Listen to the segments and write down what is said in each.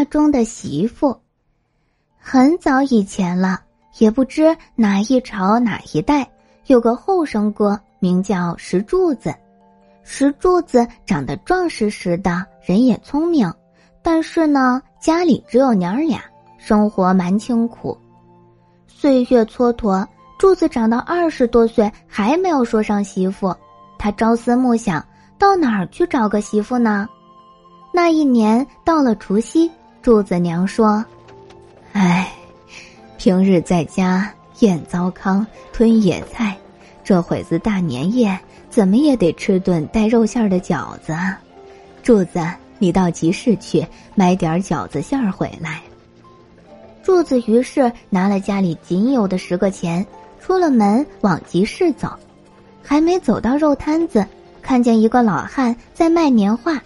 画中的媳妇。很早以前了，也不知哪一朝哪一代，有个后生哥名叫石柱子。石柱子长得壮实实的，人也聪明，但是呢，家里只有娘儿俩，生活蛮清苦。岁月蹉跎，柱子长到二十多岁还没有说上媳妇，他朝思暮想，到哪儿去找个媳妇呢？那一年到了除夕，柱子娘说：“哎，平日在家咽糟糠吞野菜，这会子大年夜怎么也得吃顿带肉馅的饺子。柱子，你到集市去买点饺子馅儿回来。”柱子于是拿了家里仅有的十个钱，出了门往集市走。还没走到肉摊子，看见一个老汉在卖年画。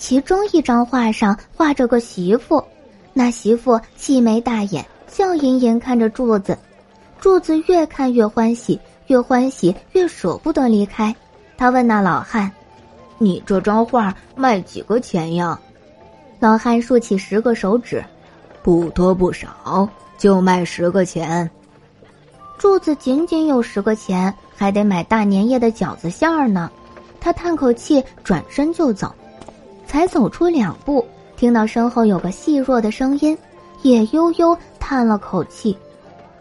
其中一张画上画着个媳妇，那媳妇细眉大眼，笑盈盈看着柱子。柱子越看越欢喜，越欢喜越舍不得离开。他问那老汉：“你这张画卖几个钱呀？”老汉竖起十个手指：“不多不少，就卖十个钱。”柱子仅仅有十个钱，还得买大年夜的饺子馅儿呢。他叹口气，转身就走。才走出两步，听到身后有个细弱的声音，也悠悠叹了口气。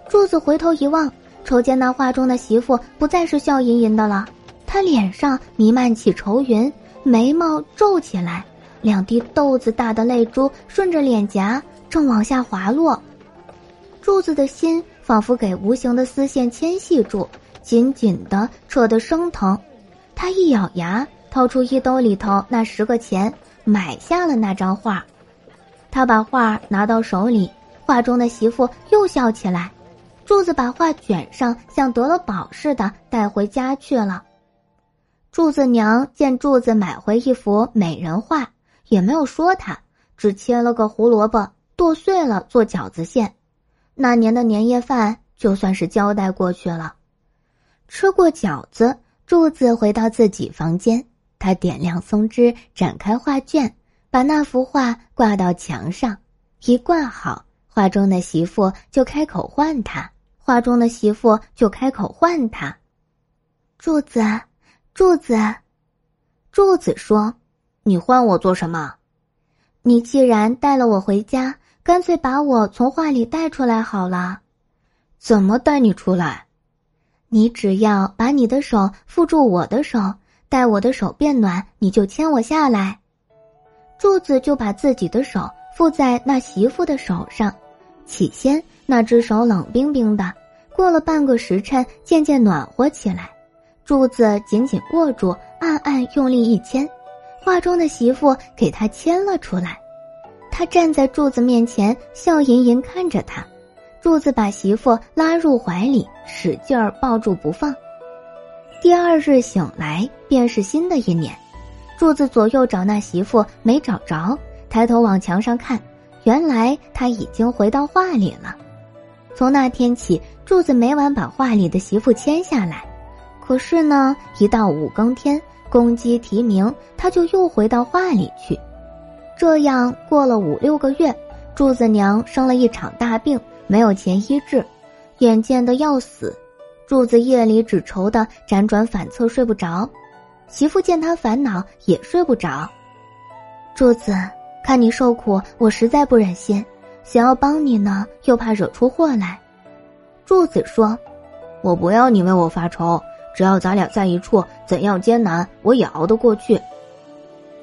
柱子回头一望，瞅见那画中的媳妇不再是笑吟吟的了，她脸上弥漫起愁云，眉毛皱起来，两滴豆子大的泪珠顺着脸颊正往下滑落。柱子的心仿佛给无形的丝线牵系住，紧紧的扯得生疼。他一咬牙。掏出衣兜里头那十个钱，买下了那张画。他把画拿到手里，画中的媳妇又笑起来。柱子把画卷上，像得了宝似的带回家去了。柱子娘见柱子买回一幅美人画，也没有说他，只切了个胡萝卜剁碎了做饺子馅。那年的年夜饭就算是交代过去了。吃过饺子，柱子回到自己房间。他点亮松枝，展开画卷，把那幅画挂到墙上。一挂好，画中的媳妇就开口唤他，画中的媳妇就开口唤他。柱子，柱子，柱子说：“你唤我做什么？你既然带了我回家，干脆把我从画里带出来好了。怎么带你出来？你只要把你的手缚住我的手。”待我的手变暖，你就牵我下来。柱子就把自己的手附在那媳妇的手上，起先那只手冷冰冰的，过了半个时辰，渐渐暖和起来。柱子紧紧握住，暗暗用力一牵，画中的媳妇给他牵了出来。他站在柱子面前，笑吟吟看着他。柱子把媳妇拉入怀里，使劲儿抱住不放。第二日醒来，便是新的一年。柱子左右找那媳妇没找着，抬头往墙上看，原来他已经回到画里了。从那天起，柱子每晚把画里的媳妇牵下来。可是呢，一到五更天，公鸡啼鸣，他就又回到画里去。这样过了五六个月，柱子娘生了一场大病，没有钱医治，眼见的要死。柱子夜里只愁得辗转反侧睡不着，媳妇见他烦恼也睡不着。柱子，看你受苦，我实在不忍心，想要帮你呢，又怕惹出祸来。柱子说：“我不要你为我发愁，只要咱俩在一处，怎样艰难我也熬得过去。”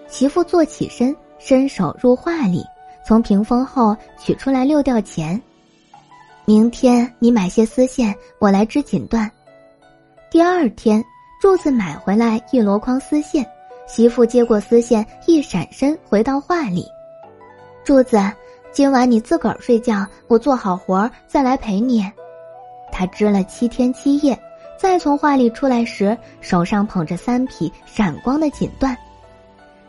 媳妇坐起身，伸手入画里，从屏风后取出来六吊钱。明天你买些丝线，我来织锦缎。第二天，柱子买回来一箩筐丝线，媳妇接过丝线，一闪身回到画里。柱子，今晚你自个儿睡觉，我做好活儿再来陪你。他织了七天七夜，再从画里出来时，手上捧着三匹闪光的锦缎。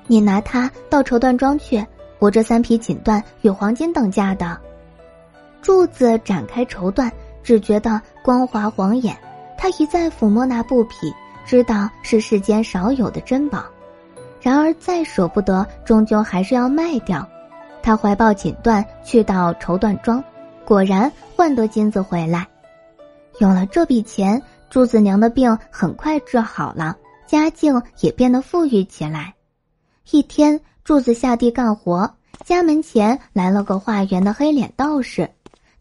你拿它到绸缎庄去，我这三匹锦缎与黄金等价的。柱子展开绸缎，只觉得光滑晃眼。他一再抚摸那布匹，知道是世间少有的珍宝。然而再舍不得，终究还是要卖掉。他怀抱锦缎去到绸缎庄，果然换得金子回来。有了这笔钱，柱子娘的病很快治好了，家境也变得富裕起来。一天，柱子下地干活，家门前来了个化缘的黑脸道士，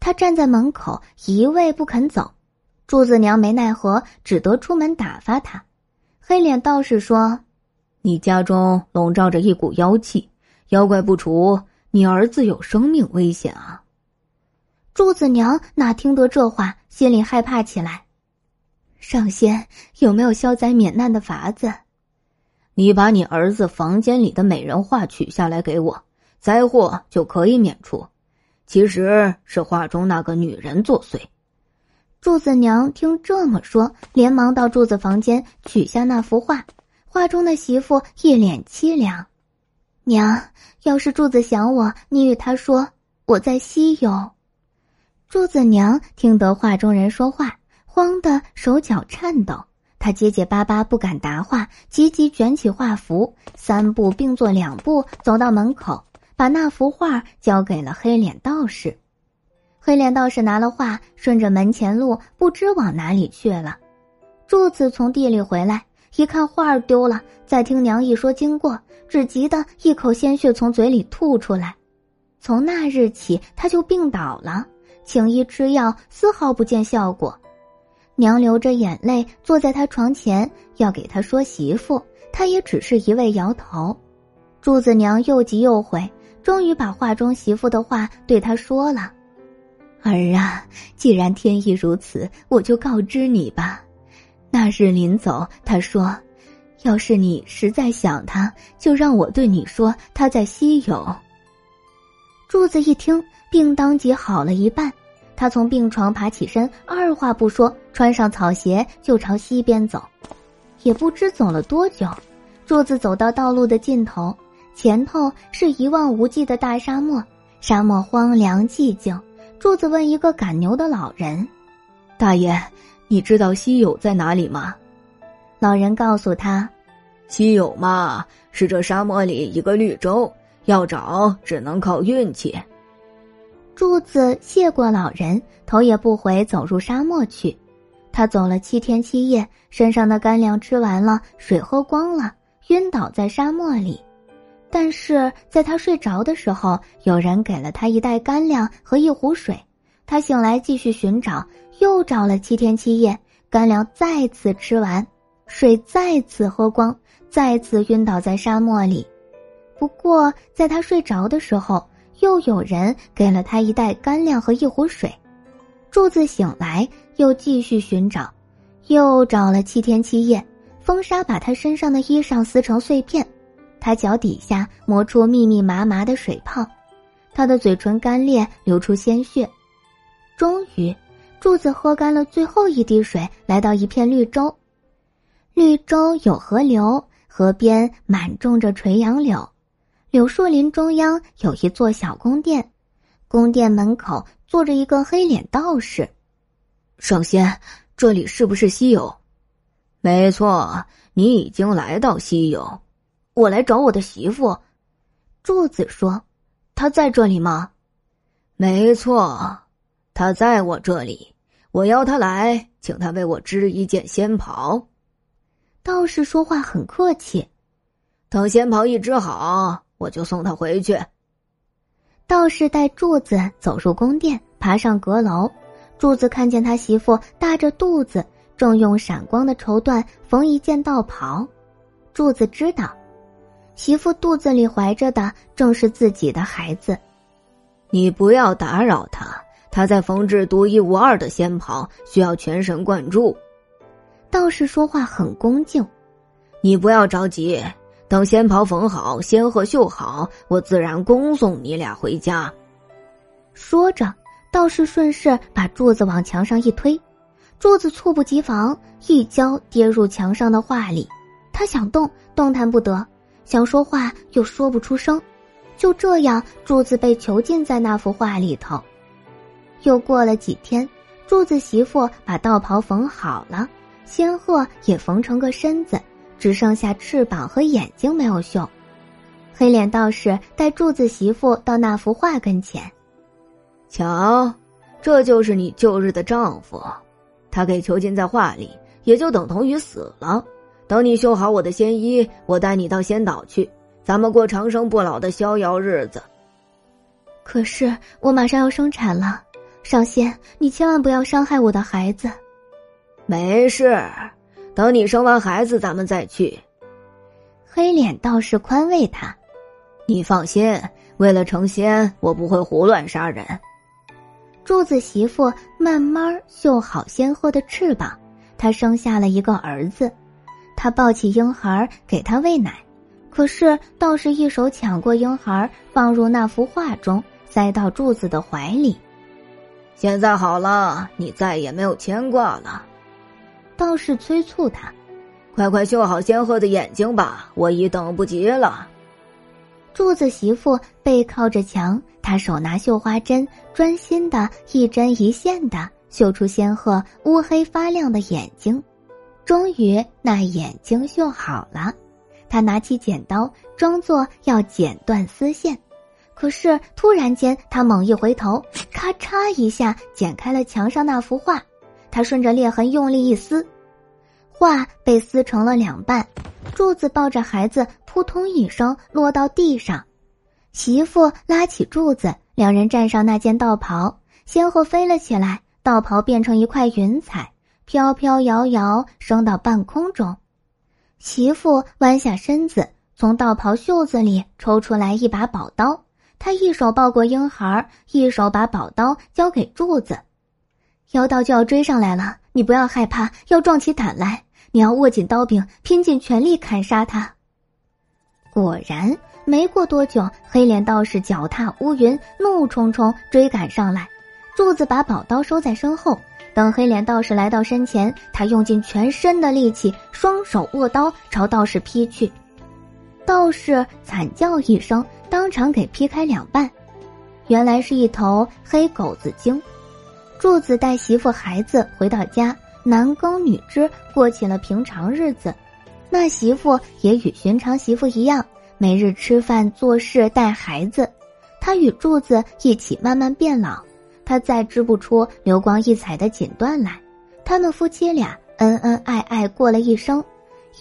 他站在门口一位不肯走。柱子娘没奈何，只得出门打发他。黑脸道士说：“你家中笼罩着一股妖气，妖怪不除，你儿子有生命危险啊！”柱子娘哪听得这话，心里害怕起来。上仙有没有消灾免难的法子？你把你儿子房间里的美人画取下来给我，灾祸就可以免除。其实是画中那个女人作祟。柱子娘听这么说，连忙到柱子房间取下那幅画。画中的媳妇一脸凄凉。娘，要是柱子想我，你与他说我在西游。柱子娘听得画中人说话，慌得手脚颤抖。她结结巴巴不敢答话，急急卷起画符，三步并作两步走到门口，把那幅画交给了黑脸道士。黑脸道士拿了画，顺着门前路不知往哪里去了。柱子从地里回来，一看画丢了，再听娘一说经过，只急得一口鲜血从嘴里吐出来。从那日起，他就病倒了，请医吃药，丝毫不见效果。娘流着眼泪坐在他床前，要给他说媳妇，他也只是一味摇头。柱子娘又急又悔，终于把画中媳妇的话对他说了。儿啊，既然天意如此，我就告知你吧。那日临走，他说：“要是你实在想他，就让我对你说他在西游。”柱子一听，病当即好了一半。他从病床爬起身，二话不说，穿上草鞋就朝西边走。也不知走了多久，柱子走到道路的尽头，前头是一望无际的大沙漠，沙漠荒凉寂静。柱子问一个赶牛的老人：“大爷，你知道稀有在哪里吗？”老人告诉他：“稀有嘛，是这沙漠里一个绿洲，要找只能靠运气。”柱子谢过老人，头也不回走入沙漠去。他走了七天七夜，身上的干粮吃完了，水喝光了，晕倒在沙漠里。但是在他睡着的时候，有人给了他一袋干粮和一壶水。他醒来继续寻找，又找了七天七夜，干粮再次吃完，水再次喝光，再次晕倒在沙漠里。不过在他睡着的时候，又有人给了他一袋干粮和一壶水。柱子醒来又继续寻找，又找了七天七夜，风沙把他身上的衣裳撕成碎片。他脚底下磨出密密麻麻的水泡，他的嘴唇干裂，流出鲜血。终于，柱子喝干了最后一滴水，来到一片绿洲。绿洲有河流，河边满种着垂杨柳，柳树林中央有一座小宫殿，宫殿门口坐着一个黑脸道士。上仙，这里是不是西游？没错，你已经来到西游。我来找我的媳妇，柱子说：“她在这里吗？”“没错，她在我这里。我邀她来，请她为我织一件仙袍。”道士说话很客气。等仙袍一织好，我就送她回去。道士带柱子走入宫殿，爬上阁楼。柱子看见他媳妇大着肚子，正用闪光的绸缎缝一件道袍。柱子知道。媳妇肚子里怀着的正是自己的孩子，你不要打扰他，他在缝制独一无二的仙袍，需要全神贯注。道士说话很恭敬，你不要着急，等仙袍缝好，仙鹤绣好，我自然恭送你俩回家。说着，道士顺势把柱子往墙上一推，柱子猝不及防，一跤跌入墙上的画里，他想动，动弹不得。想说话又说不出声，就这样，柱子被囚禁在那幅画里头。又过了几天，柱子媳妇把道袍缝好了，仙鹤也缝成个身子，只剩下翅膀和眼睛没有绣。黑脸道士带柱子媳妇到那幅画跟前，瞧，这就是你旧日的丈夫，他给囚禁在画里，也就等同于死了。等你绣好我的仙衣，我带你到仙岛去，咱们过长生不老的逍遥日子。可是我马上要生产了，上仙，你千万不要伤害我的孩子。没事，等你生完孩子，咱们再去。黑脸道士宽慰他。你放心，为了成仙，我不会胡乱杀人。柱子媳妇慢慢绣好仙鹤的翅膀，她生下了一个儿子。她抱起婴孩给他喂奶，可是道士一手抢过婴孩，放入那幅画中，塞到柱子的怀里。现在好了，你再也没有牵挂了。道士催促他：“快快绣好仙鹤的眼睛吧，我已等不及了。”柱子媳妇背靠着墙，她手拿绣花针，专心的一针一线的绣出仙鹤乌黑发亮的眼睛。终于，那眼睛绣好了。他拿起剪刀，装作要剪断丝线，可是突然间，他猛一回头，咔嚓一下剪开了墙上那幅画。他顺着裂痕用力一撕，画被撕成了两半。柱子抱着孩子，扑通一声落到地上。媳妇拉起柱子，两人站上那件道袍，先后飞了起来，道袍变成一块云彩，飘飘摇摇升到半空中。媳妇弯下身子，从道袍袖子里抽出来一把宝刀，她一手抱过婴孩，一手把宝刀交给柱子。妖道就要追上来了，你不要害怕，要壮起胆来。你要握紧刀柄，拼尽全力砍杀他。果然，没过多久，黑脸道士脚踏乌云，怒冲冲追赶上来。柱子把宝刀收在身后，等黑脸道士来到身前，他用尽全身的力气，双手握刀朝道士劈去。道士惨叫一声，当场给劈开两半。原来是一头黑狗子精。柱子带媳妇孩子回到家。男耕女织，过起了平常日子。那媳妇也与寻常媳妇一样，每日吃饭、做事、带孩子。她与柱子一起慢慢变老，他再织不出流光溢彩的锦缎来。他们夫妻俩恩恩爱爱过了一生，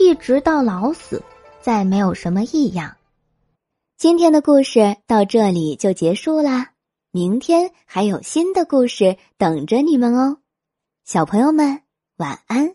一直到老死，再没有什么异样。今天的故事到这里就结束啦，明天还有新的故事等着你们哦，小朋友们。晚安。